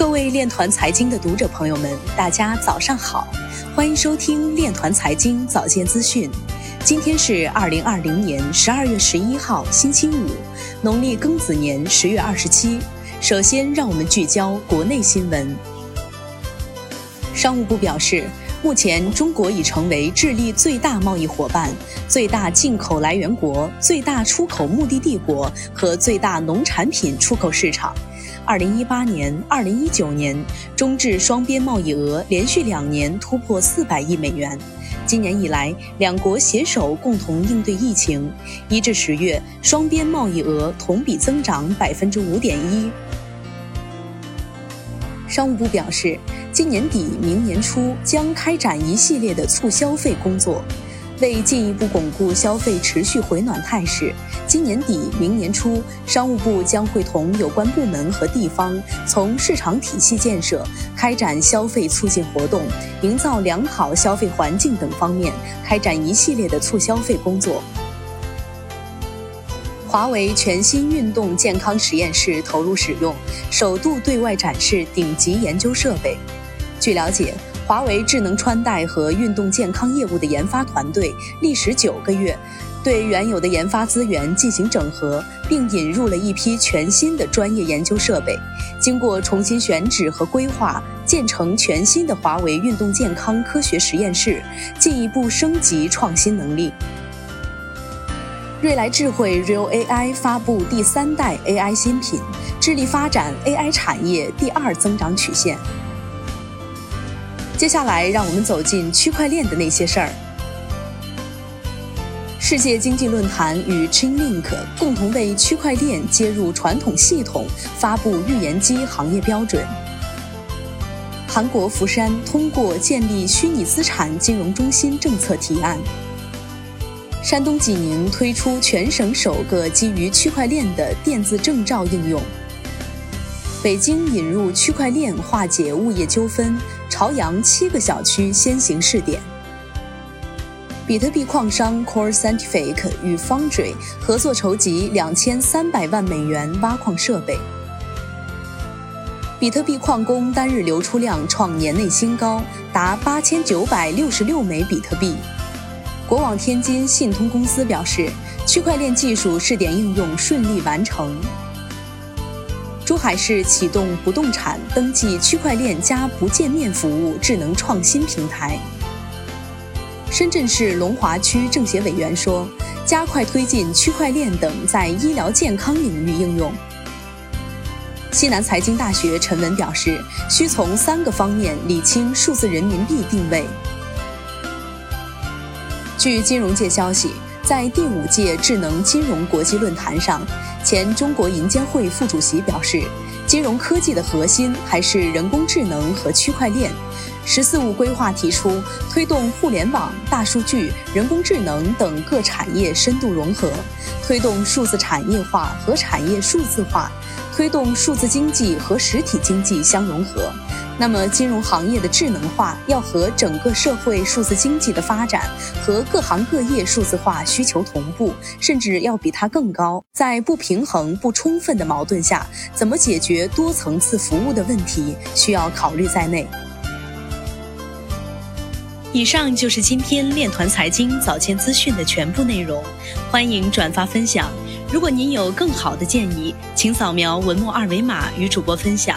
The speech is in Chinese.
各位链团财经的读者朋友们，大家早上好，欢迎收听链团财经早间资讯。今天是二零二零年十二月十一号，星期五，农历庚子年十月二十七。首先，让我们聚焦国内新闻。商务部表示，目前中国已成为智利最大贸易伙伴、最大进口来源国、最大出口目的地国和最大农产品出口市场。二零一八年、二零一九年，中智双边贸易额连续两年突破四百亿美元。今年以来，两国携手共同应对疫情，一至十月，双边贸易额同比增长百分之五点一。商务部表示，今年底、明年初将开展一系列的促消费工作。为进一步巩固消费持续回暖态势，今年底、明年初，商务部将会同有关部门和地方，从市场体系建设、开展消费促进活动、营造良好消费环境等方面，开展一系列的促消费工作。华为全新运动健康实验室投入使用，首度对外展示顶级研究设备。据了解。华为智能穿戴和运动健康业务的研发团队历时九个月，对原有的研发资源进行整合，并引入了一批全新的专业研究设备。经过重新选址和规划，建成全新的华为运动健康科学实验室，进一步升级创新能力。瑞来智慧 Real AI 发布第三代 AI 新品，致力发展 AI 产业第二增长曲线。接下来，让我们走进区块链的那些事儿。世界经济论坛与 Chainlink 共同为区块链接入传统系统发布预言机行业标准。韩国福山通过建立虚拟资产金融中心政策提案。山东济宁推出全省首个基于区块链的电子证照应用。北京引入区块链化解物业纠纷。朝阳七个小区先行试点。比特币矿商 Core Scientific 与 Foundry 合作筹集两千三百万美元挖矿设备。比特币矿工单日流出量创年内新高，达八千九百六十六枚比特币。国网天津信通公司表示，区块链技术试点应用顺利完成。珠海市启动不动产登记区块链加不见面服务智能创新平台。深圳市龙华区政协委员说，加快推进区块链等在医疗健康领域应用。西南财经大学陈文表示，需从三个方面理清数字人民币定位。据金融界消息。在第五届智能金融国际论坛上，前中国银监会副主席表示，金融科技的核心还是人工智能和区块链。“十四五”规划提出，推动互联网、大数据、人工智能等各产业深度融合，推动数字产业化和产业数字化，推动数字经济和实体经济相融合。那么，金融行业的智能化要和整个社会数字经济的发展和各行各业数字化需求同步，甚至要比它更高。在不平衡、不充分的矛盾下，怎么解决多层次服务的问题，需要考虑在内。以上就是今天链团财经早间资讯的全部内容，欢迎转发分享。如果您有更好的建议，请扫描文末二维码与主播分享。